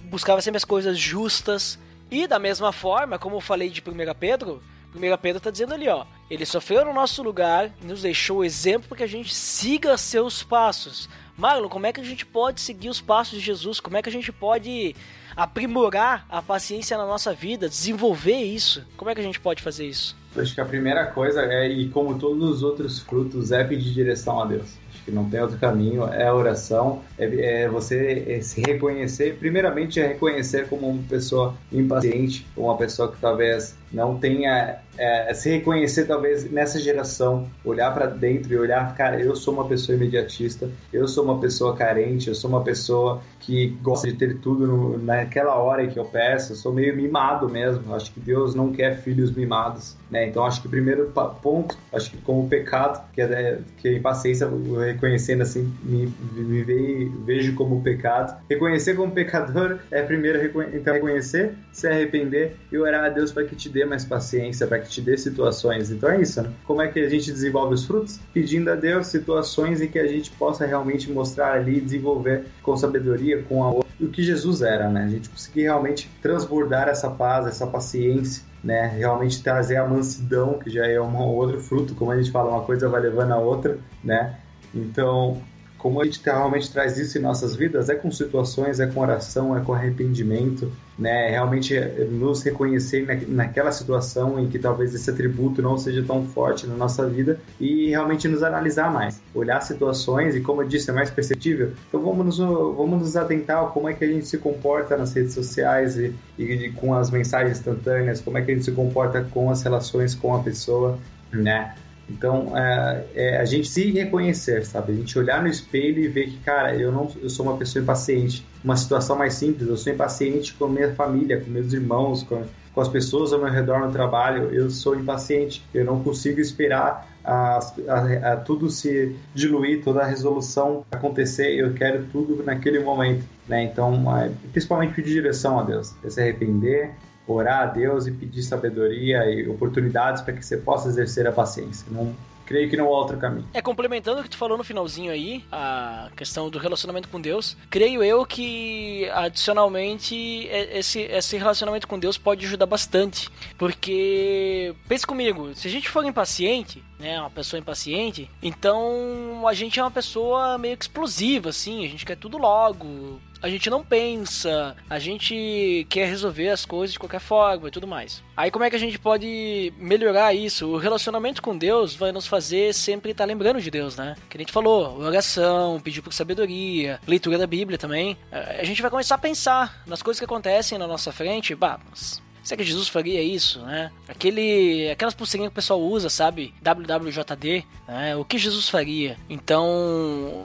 buscava sempre as coisas justas. E da mesma forma, como eu falei de 1 Pedro, 1 Pedro está dizendo ali, ó, ele sofreu no nosso lugar, nos deixou o exemplo para que a gente siga seus passos. Marlon, como é que a gente pode seguir os passos de Jesus? Como é que a gente pode aprimorar a paciência na nossa vida, desenvolver isso? Como é que a gente pode fazer isso? Acho que a primeira coisa é, e como todos os outros frutos, é pedir direção a Deus que não tem outro caminho, é a oração, é, é você é se reconhecer, primeiramente é reconhecer como uma pessoa impaciente, uma pessoa que talvez não tenha é, se reconhecer talvez nessa geração, olhar para dentro e olhar, cara, eu sou uma pessoa imediatista, eu sou uma pessoa carente, eu sou uma pessoa que gosta de ter tudo no, naquela hora que eu peço, eu sou meio mimado mesmo. Acho que Deus não quer filhos mimados, né? Então acho que o primeiro ponto, acho que como pecado, que é que a impaciência, reconhecendo assim, me, me vejo como pecado. Reconhecer como pecador é primeiro então reconhecer, se arrepender e orar a Deus para que te dê mais paciência, para que te dê situações. Então é isso, né? Como é que a gente desenvolve os frutos? Pedindo a Deus situações em que a gente possa realmente mostrar ali, desenvolver com sabedoria, com amor, o que Jesus era, né? A gente conseguir realmente transbordar essa paz, essa paciência, né? Realmente trazer a mansidão, que já é um outro fruto, como a gente fala, uma coisa vai levando a outra, né? Então, como a gente realmente traz isso em nossas vidas, é com situações, é com oração, é com arrependimento, né? Realmente é nos reconhecer naquela situação em que talvez esse atributo não seja tão forte na nossa vida e realmente nos analisar mais, olhar situações e, como eu disse, é mais perceptível. Então vamos nos, vamos nos atentar a como é que a gente se comporta nas redes sociais e, e com as mensagens instantâneas, como é que a gente se comporta com as relações com a pessoa, né? Então, é, é, a gente se reconhecer, sabe? A gente olhar no espelho e ver que, cara, eu não, eu sou uma pessoa impaciente. Uma situação mais simples, eu sou impaciente com a minha família, com meus irmãos, com, com as pessoas ao meu redor no trabalho. Eu sou impaciente. Eu não consigo esperar a, a, a tudo se diluir, toda a resolução acontecer. Eu quero tudo naquele momento, né? Então, é, principalmente pedir direção a Deus, é se arrepender, orar a Deus e pedir sabedoria e oportunidades para que você possa exercer a paciência. Não, creio que não há outro caminho. É, complementando o que tu falou no finalzinho aí, a questão do relacionamento com Deus, creio eu que, adicionalmente, é, esse, esse relacionamento com Deus pode ajudar bastante. Porque, pense comigo, se a gente for impaciente, né, uma pessoa impaciente, então a gente é uma pessoa meio explosiva, assim, a gente quer tudo logo, a gente não pensa, a gente quer resolver as coisas de qualquer forma e tudo mais. Aí como é que a gente pode melhorar isso? O relacionamento com Deus vai nos fazer sempre estar lembrando de Deus, né? Que a gente falou, oração, pedir por sabedoria, leitura da Bíblia também. A gente vai começar a pensar nas coisas que acontecem na nossa frente, bah, mas Será que Jesus faria isso, né? Aquele, aquelas pulseirinhas que o pessoal usa, sabe? WWJD, né? O que Jesus faria? Então,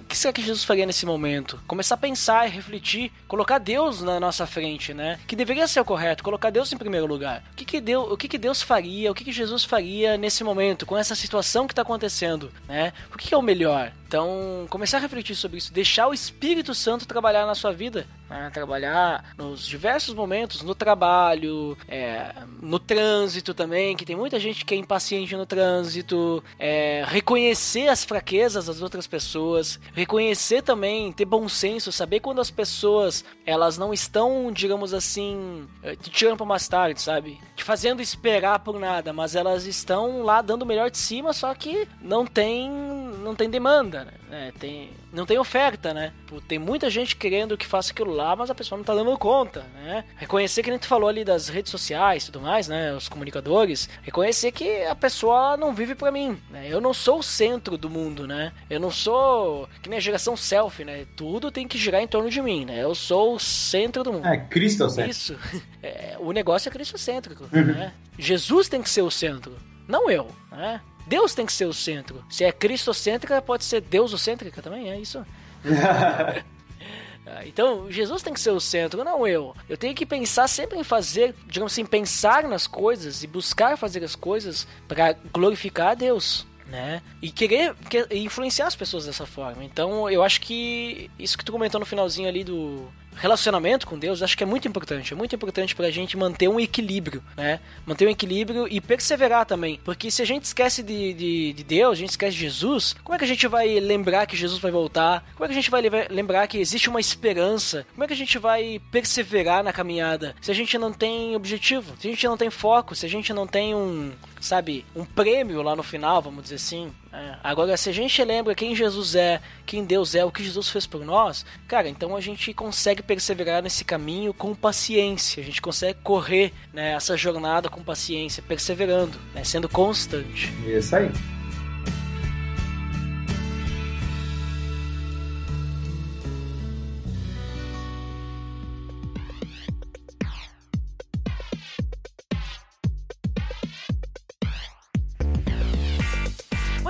o que será que Jesus faria nesse momento? Começar a pensar e refletir, colocar Deus na nossa frente, né? Que deveria ser o correto, colocar Deus em primeiro lugar. O que que Deus, o que que Deus faria? O que que Jesus faria nesse momento, com essa situação que está acontecendo, né? O que, que é o melhor? Então, começar a refletir sobre isso, deixar o Espírito Santo trabalhar na sua vida, né? trabalhar nos diversos momentos, no trabalho, é, no trânsito também, que tem muita gente que é impaciente no trânsito, é, reconhecer as fraquezas das outras pessoas, reconhecer também, ter bom senso, saber quando as pessoas elas não estão, digamos assim, é, te tirando para mais tarde, sabe? Te fazendo esperar por nada, mas elas estão lá dando o melhor de cima, só que não tem, não tem demanda né? Tem, não tem oferta, né? Tem muita gente querendo que faça aquilo lá, mas a pessoa não tá dando conta, né? Reconhecer que a gente falou ali das redes sociais e tudo mais, né? Os comunicadores. Reconhecer que a pessoa não vive para mim, né? Eu não sou o centro do mundo, né? Eu não sou que nem a geração selfie, né? Tudo tem que girar em torno de mim, né? Eu sou o centro do mundo. É, Cristo é Isso. É, o negócio é cristocêntrico, uhum. né? Jesus tem que ser o centro, não eu, né? Deus tem que ser o centro. Se é cristocêntrica, pode ser deusocêntrica também, é isso? Ah, então, Jesus tem que ser o centro, não eu. Eu tenho que pensar sempre em fazer, digamos assim, pensar nas coisas e buscar fazer as coisas para glorificar a Deus. Né? E querer influenciar as pessoas dessa forma. Então, eu acho que isso que tu comentou no finalzinho ali do, relacionamento com Deus, acho que é muito importante. É muito importante pra gente manter um equilíbrio, né? Manter um equilíbrio e perseverar também. Porque se a gente esquece de, de, de, Deus, a gente esquece de Jesus, como é que a gente vai lembrar que Jesus vai voltar? Como é que a gente vai lembrar que existe uma esperança? Como é que a gente vai perseverar na caminhada se a gente não tem objetivo? Se a gente não tem foco? Se a gente não tem um, sabe, um prêmio lá no final, vamos dizer assim. É. Agora, se a gente lembra quem Jesus é, quem Deus é, o que Jesus fez por nós, cara, então a gente consegue perseverar nesse caminho com paciência. A gente consegue correr né, essa jornada com paciência, perseverando, né, sendo constante. Isso aí.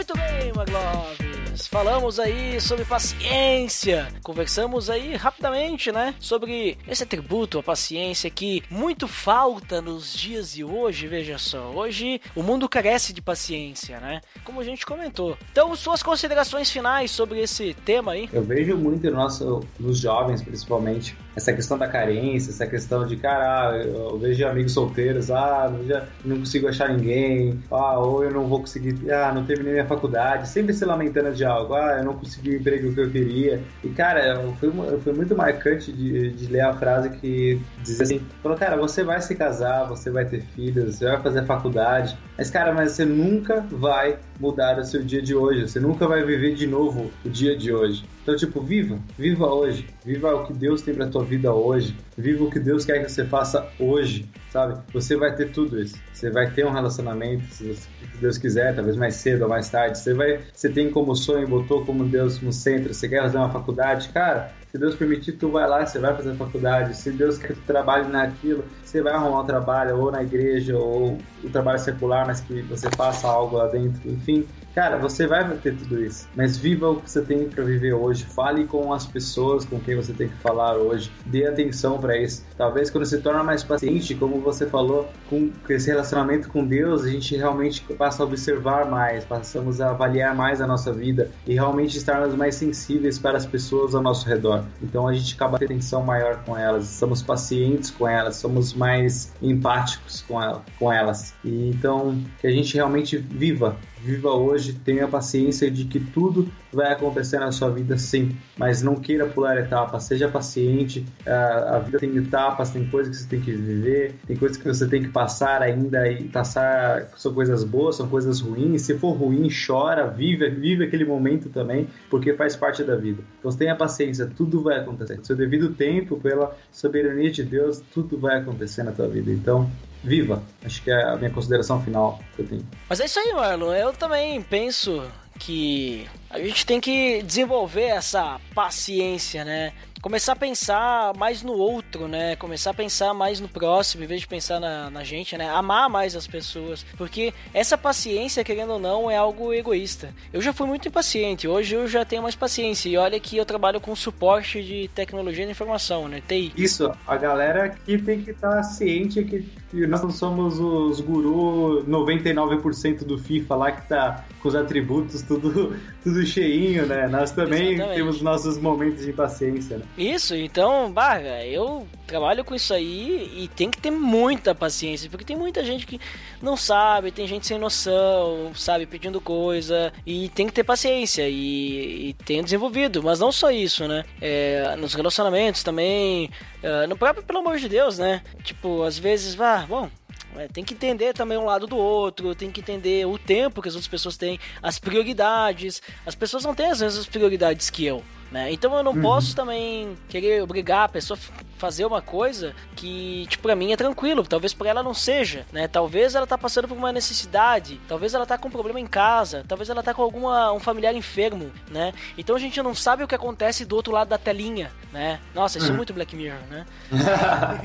Muito bem, Maglove! Falamos aí sobre paciência. Conversamos aí rapidamente, né? Sobre esse atributo, a paciência, que muito falta nos dias de hoje. Veja só, hoje o mundo carece de paciência, né? Como a gente comentou. Então, suas considerações finais sobre esse tema aí? Eu vejo muito no nosso, nos jovens, principalmente, essa questão da carência, essa questão de, cara, eu vejo amigos solteiros, ah, já não consigo achar ninguém, ah, ou eu não vou conseguir, ah, não terminei minha faculdade, sempre se lamentando de algo, ah, eu não consegui o emprego que eu queria. E, cara, foi, foi muito marcante de, de ler a frase que dizia assim, falou, cara, você vai se casar, você vai ter filhos, você vai fazer faculdade, mas, cara, mas você nunca vai mudar o seu dia de hoje, você nunca vai viver de novo o dia de hoje. Então, tipo, viva, viva hoje, viva o que Deus tem pra tua vida hoje, viva o que Deus quer que você faça hoje, sabe? Você vai ter tudo isso. Você vai ter um relacionamento, se Deus quiser, talvez mais cedo ou mais tarde. Você vai, você tem como sonho, botou como Deus no centro. Você quer fazer uma faculdade, cara? Se Deus permitir, tu vai lá, você vai fazer a faculdade. Se Deus quer que tu trabalhe naquilo, você vai arrumar um trabalho ou na igreja ou o um trabalho secular, mas que você faça algo lá dentro. Enfim, Cara, você vai ter tudo isso, mas viva o que você tem para viver hoje. Fale com as pessoas com quem você tem que falar hoje. Dê atenção para isso. Talvez quando você torna mais paciente, como você falou, com esse relacionamento com Deus, a gente realmente passa a observar mais, passamos a avaliar mais a nossa vida e realmente estarmos mais sensíveis para as pessoas ao nosso redor. Então a gente acaba tendo atenção maior com elas, somos pacientes com elas, somos mais empáticos com, ela, com elas. E então que a gente realmente viva viva hoje, tenha paciência de que tudo vai acontecer na sua vida sim, mas não queira pular etapas, seja paciente, a, vida tem etapas, tem coisas que você tem que viver, tem coisas que você tem que passar ainda e passar, são coisas boas, são coisas ruins, se for ruim, chora, vive, vive aquele momento também, porque faz parte da vida. Então tenha paciência, tudo vai acontecer. Seu devido tempo, pela soberania de Deus, tudo vai acontecer na tua vida. Então, viva. Acho que é a minha consideração final que eu tenho. Mas é isso aí, Marlon. Eu também penso que a gente tem que desenvolver essa paciência, né? Começar a pensar mais no outro, né? Começar a pensar mais no próximo, em vez de pensar na, na gente, né? Amar mais as pessoas. Porque essa paciência, querendo ou não, é algo egoísta. Eu já fui muito impaciente, hoje eu já tenho mais paciência. E olha que eu trabalho com suporte de tecnologia de informação, né? TI. Isso, a galera aqui tem que estar tá ciente que, que nós não somos os guru 99% do FIFA lá que tá com os atributos tudo, tudo cheinho, né? Nós também Exatamente. temos nossos momentos de impaciência, né? Isso, então, Barra, eu trabalho com isso aí e tem que ter muita paciência, porque tem muita gente que não sabe, tem gente sem noção, sabe, pedindo coisa, e tem que ter paciência, e, e tenho desenvolvido, mas não só isso, né? É, nos relacionamentos também, é, no próprio, pelo amor de Deus, né? Tipo, às vezes, vá, bom, é, tem que entender também um lado do outro, tem que entender o tempo que as outras pessoas têm, as prioridades. As pessoas não têm as mesmas prioridades que eu. Né? Então eu não uhum. posso também querer obrigar a pessoa fazer uma coisa que, tipo, pra mim é tranquilo, talvez para ela não seja, né? Talvez ela tá passando por uma necessidade, talvez ela tá com um problema em casa, talvez ela tá com alguma um familiar enfermo, né? Então a gente não sabe o que acontece do outro lado da telinha, né? Nossa, isso é uhum. muito Black Mirror, né?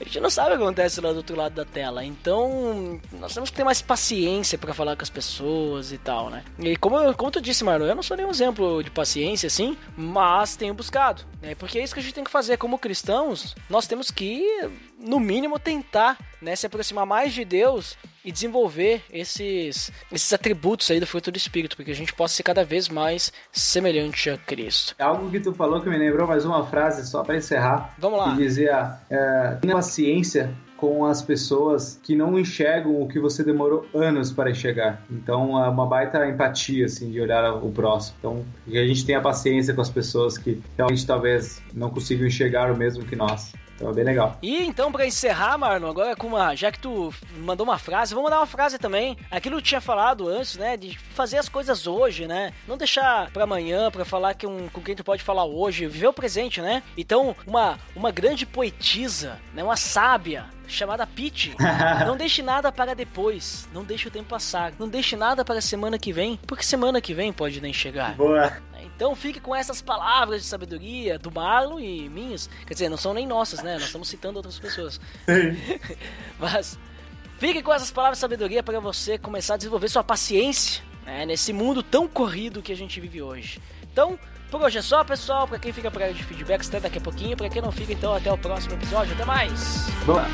a gente não sabe o que acontece lá do outro lado da tela. Então, nós temos que ter mais paciência para falar com as pessoas e tal, né? E como, como tu disse, Marlon, eu não sou nenhum exemplo de paciência, assim, mas tenho buscado. Né? Porque é isso que a gente tem que fazer. Como cristãos, nós temos que, no mínimo, tentar né, se aproximar mais de Deus e desenvolver esses, esses atributos aí do fruto do Espírito, porque a gente possa ser cada vez mais semelhante a Cristo. É algo que tu falou que me lembrou mais uma frase, só para encerrar. Vamos lá. Que dizia, é, tenha paciência com as pessoas que não enxergam o que você demorou anos para enxergar. Então é uma baita empatia assim de olhar o próximo. Então que a gente tenha paciência com as pessoas que realmente talvez não consigam enxergar o mesmo que nós. Então é bem legal. E então, para encerrar, Marlon, agora com uma. Já que tu mandou uma frase, vamos dar uma frase também. Aquilo que eu tinha falado antes, né? De fazer as coisas hoje, né? Não deixar para amanhã, para falar que um, com quem tu pode falar hoje, viver o presente, né? Então, uma, uma grande poetisa, né? Uma sábia, chamada Pete. não deixe nada para depois. Não deixe o tempo passar. Não deixe nada para a semana que vem, porque semana que vem pode nem chegar. Boa. Então fique com essas palavras de sabedoria do Marlon e minhas. Quer dizer, não são nem nossas, né? Nós estamos citando outras pessoas. Mas fique com essas palavras de sabedoria para você começar a desenvolver sua paciência né? nesse mundo tão corrido que a gente vive hoje. Então, por hoje é só, pessoal. Para quem fica por aí de feedbacks, até daqui a pouquinho. Para quem não fica, então, até o próximo episódio. Até mais. Boa.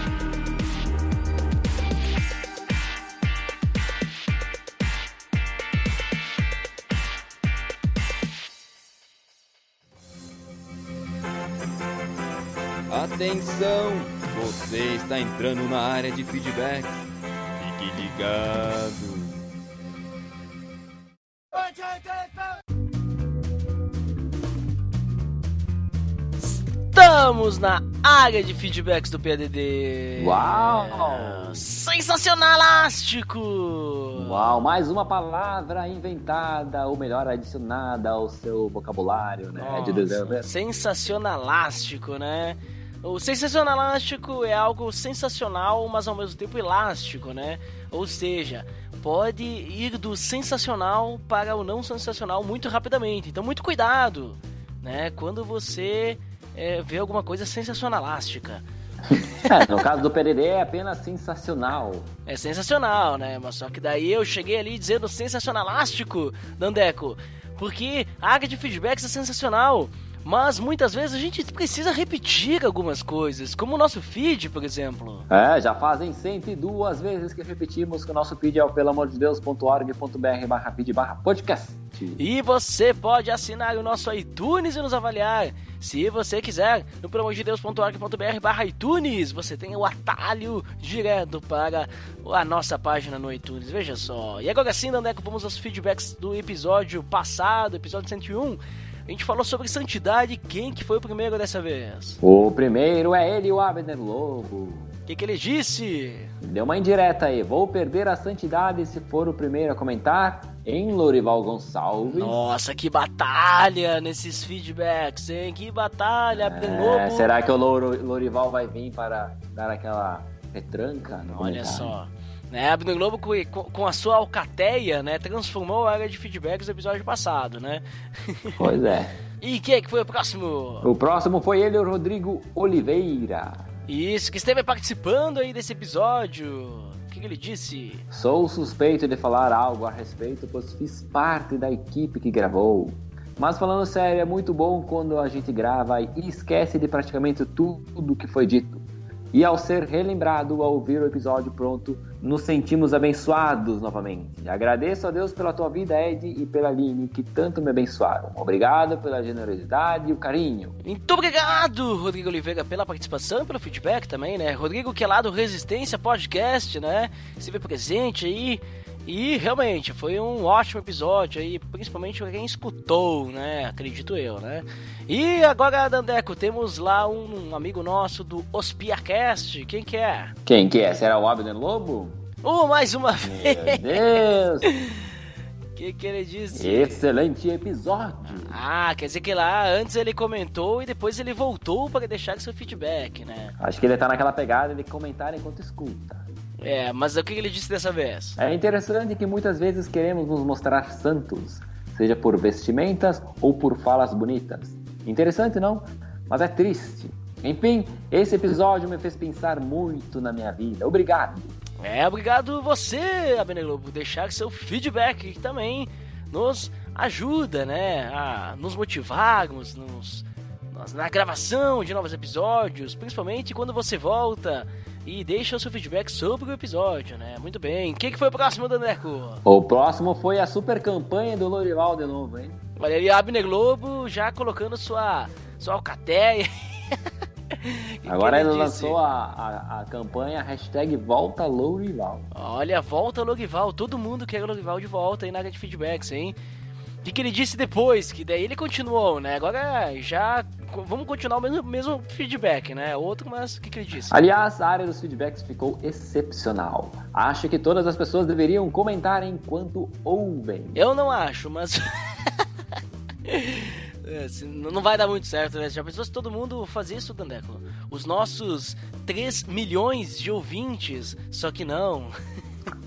Atenção! Você está entrando na área de feedback. Fique ligado. Estamos na área de feedbacks do PDD. Uau! Sensacionalástico! Uau, mais uma palavra inventada, ou melhor, adicionada ao seu vocabulário, né? Nossa, de. Sensacionalástico, né? O sensacionalástico é algo sensacional, mas ao mesmo tempo elástico, né? Ou seja, pode ir do sensacional para o não sensacional muito rapidamente. Então, muito cuidado, né? Quando você é, vê alguma coisa sensacionalástica. É, no caso do Pererê é apenas sensacional. É sensacional, né? Mas só que daí eu cheguei ali dizendo sensacionalástico, Dandeco. Porque a área de feedbacks é sensacional. Mas muitas vezes a gente precisa repetir algumas coisas, como o nosso feed, por exemplo. É, já fazem 102 vezes que repetimos que o nosso feed é o pelamordedeus.org.br barra feed barra podcast. E você pode assinar o nosso iTunes e nos avaliar. Se você quiser, no promordedeus.org.br barra iTunes, você tem o atalho direto para a nossa página no iTunes. Veja só. E agora sim, Dandeco, vamos aos feedbacks do episódio passado, episódio 101. A gente falou sobre santidade. Quem que foi o primeiro dessa vez? O primeiro é ele, o Abner Lobo. O que, que ele disse? Deu uma indireta aí. Vou perder a santidade se for o primeiro a comentar em Lorival Gonçalves. Nossa, que batalha nesses feedbacks, hein? Que batalha, Abner É, Lobo. será que o Lorival vai vir para dar aquela retranca? no Olha comentário? só. Né, Abner Globo com, com- com a sua alcateia, né, transformou a área de feedbacks do episódio passado, né? Pois é. E quem é que foi o próximo? O próximo foi ele, o Rodrigo Oliveira. Isso, que esteve participando aí desse episódio. O que, que ele disse? Sou suspeito de falar algo a respeito, pois fiz parte da equipe que gravou. Mas falando sério, é muito bom quando a gente grava e esquece de praticamente tudo que foi dito. E ao ser relembrado ao ouvir o episódio pronto, nos sentimos abençoados novamente. Agradeço a Deus pela tua vida, Ed, e pela Aline, que tanto me abençoaram. Obrigado pela generosidade e o carinho. Muito obrigado, Rodrigo Oliveira, pela participação e pelo feedback também, né? Rodrigo, que é lá do Resistência Podcast, né? Esteve presente aí. E realmente foi um ótimo episódio aí, principalmente quem escutou, né? Acredito eu, né? E agora, Dandeco, temos lá um amigo nosso do Ospiacast. Quem que é? Quem que é? Será o Abner Lobo? Oh, mais uma Meu vez! Deus! O que, que ele disse? Excelente episódio! Ah, quer dizer que lá antes ele comentou e depois ele voltou para deixar seu feedback, né? Acho que ele tá naquela pegada de comentar enquanto escuta. É, mas o que ele disse dessa vez? É interessante que muitas vezes queremos nos mostrar santos, seja por vestimentas ou por falas bonitas. Interessante, não? Mas é triste. Enfim, esse episódio me fez pensar muito na minha vida. Obrigado. É, obrigado você, Lobo, por deixar seu feedback que também nos ajuda, né, a nos motivarmos nos- na gravação de novos episódios, principalmente quando você volta e deixa o seu feedback sobre o episódio, né? Muito bem. Quem que foi o próximo, Daneco? O próximo foi a super campanha do Lorival de novo, hein? Olha ali, Abner Lobo já colocando sua, sua alcateia. Que Agora que ele disse? lançou a, a, a campanha hashtag Volta Lorival. Olha, volta Logival. Todo mundo quer o Logival de volta aí na área de feedbacks, hein? O que, que ele disse depois? Que daí ele continuou, né? Agora já vamos continuar o mesmo, mesmo feedback, né? Outro, mas o que, que ele disse? Aliás, a área dos feedbacks ficou excepcional. Acho que todas as pessoas deveriam comentar enquanto ouvem. Eu não acho, mas. É, não vai dar muito certo, né? Já pensou se todo mundo fazia isso, Dandeco? Os nossos 3 milhões de ouvintes, só que não.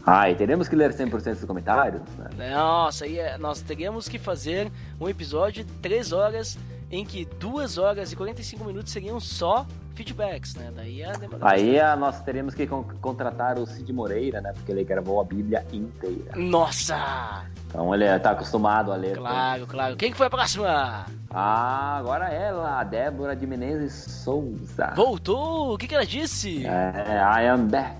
Ah, e teremos que ler 100% dos comentários, né? Nossa, aí é- nós teríamos que fazer um episódio de 3 horas em que 2 horas e 45 minutos seriam só feedbacks, né? Daí ia demorar Aí ah, nós teremos que con- contratar o Cid Moreira, né? Porque ele gravou a Bíblia inteira. Nossa! Então ele tá acostumado a ler. Claro, claro. Quem que foi a próxima? Ah, agora ela, a Débora de Menezes Souza. Voltou! O que, que ela disse? É, I am back.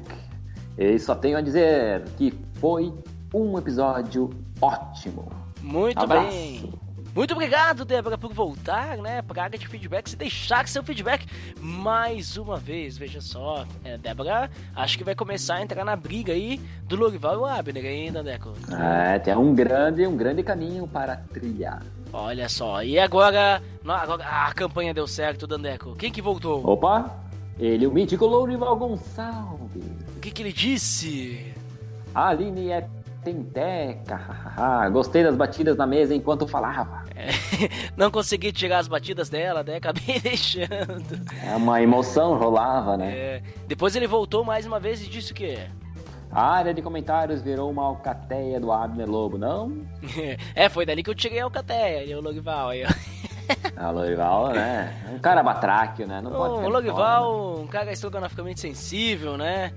E só tenho a dizer que foi um episódio ótimo. Muito Abraço. bem. Muito obrigado, Débora, por voltar, né, pra área de feedbacks e deixar seu feedback mais uma vez. Veja só, é, Débora, acho que vai começar a entrar na briga aí do Lorival e o Abner ainda, Deco. É, tem um grande, um grande caminho para trilhar. Olha só, e agora, agora a campanha deu certo, Dandeco. Quem que voltou? Opa! Ele, o mítico Lourival Gonçalves. O que que ele disse? A Aline é tenteca. hahaha. Gostei das batidas na mesa enquanto falava. É, não consegui tirar as batidas dela, né? Acabei deixando. É uma emoção rolava, né? É, depois ele voltou mais uma vez e disse o quê? A área de comentários virou uma alcateia do Abner Lobo, não? É, foi dali que eu tirei a Alcateia, e o Logival aí, ó. A Lourival, né? Um cara batráquio, né? Não pode O ficar de Logival, um cara estrogonoficamente sensível, né?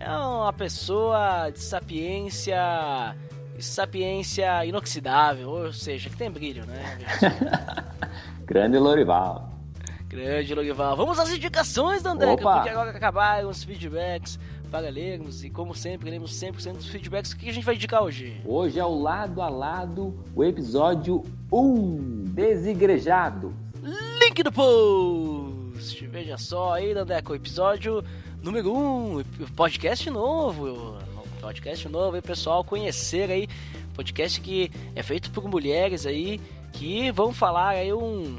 É uma pessoa de sapiência. sapiência inoxidável, ou seja, que tem brilho, né? Grande Lourival. Grande Logival. Vamos às indicações, Dandeca, porque agora acabaram os feedbacks. para lermos e, como sempre, lermos 100% dos feedbacks. O que a gente vai indicar hoje? Hoje é o lado a lado, o episódio 1, Desigrejado. Link do post! Veja só aí, Dandeco, episódio número 1, podcast novo. Podcast novo aí, pessoal, conhecer aí. Podcast que é feito por mulheres aí que vão falar aí um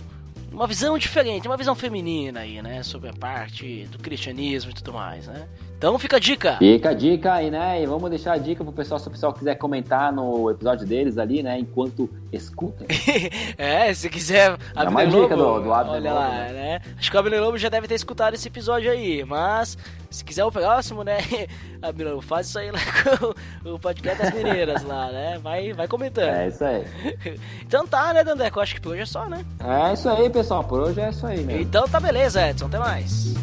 uma visão diferente, uma visão feminina aí, né? Sobre a parte do cristianismo e tudo mais, né? Então fica a dica. Fica a dica aí, né? E vamos deixar a dica pro pessoal, se o pessoal quiser comentar no episódio deles ali, né? Enquanto escuta. é, se quiser. É uma dica do, do Abner Olha lá, né? né? Acho que o Abner Lobo já deve ter escutado esse episódio aí, mas se quiser o próximo, né? Abner Lobo, faz isso aí lá com o podcast das meninas lá, né? Vai, vai comentando. É isso aí. então tá, né, Dandeco? Acho que por hoje é só, né? É isso aí, pessoal. Por hoje é isso aí mesmo. Então tá beleza, Edson. Até mais.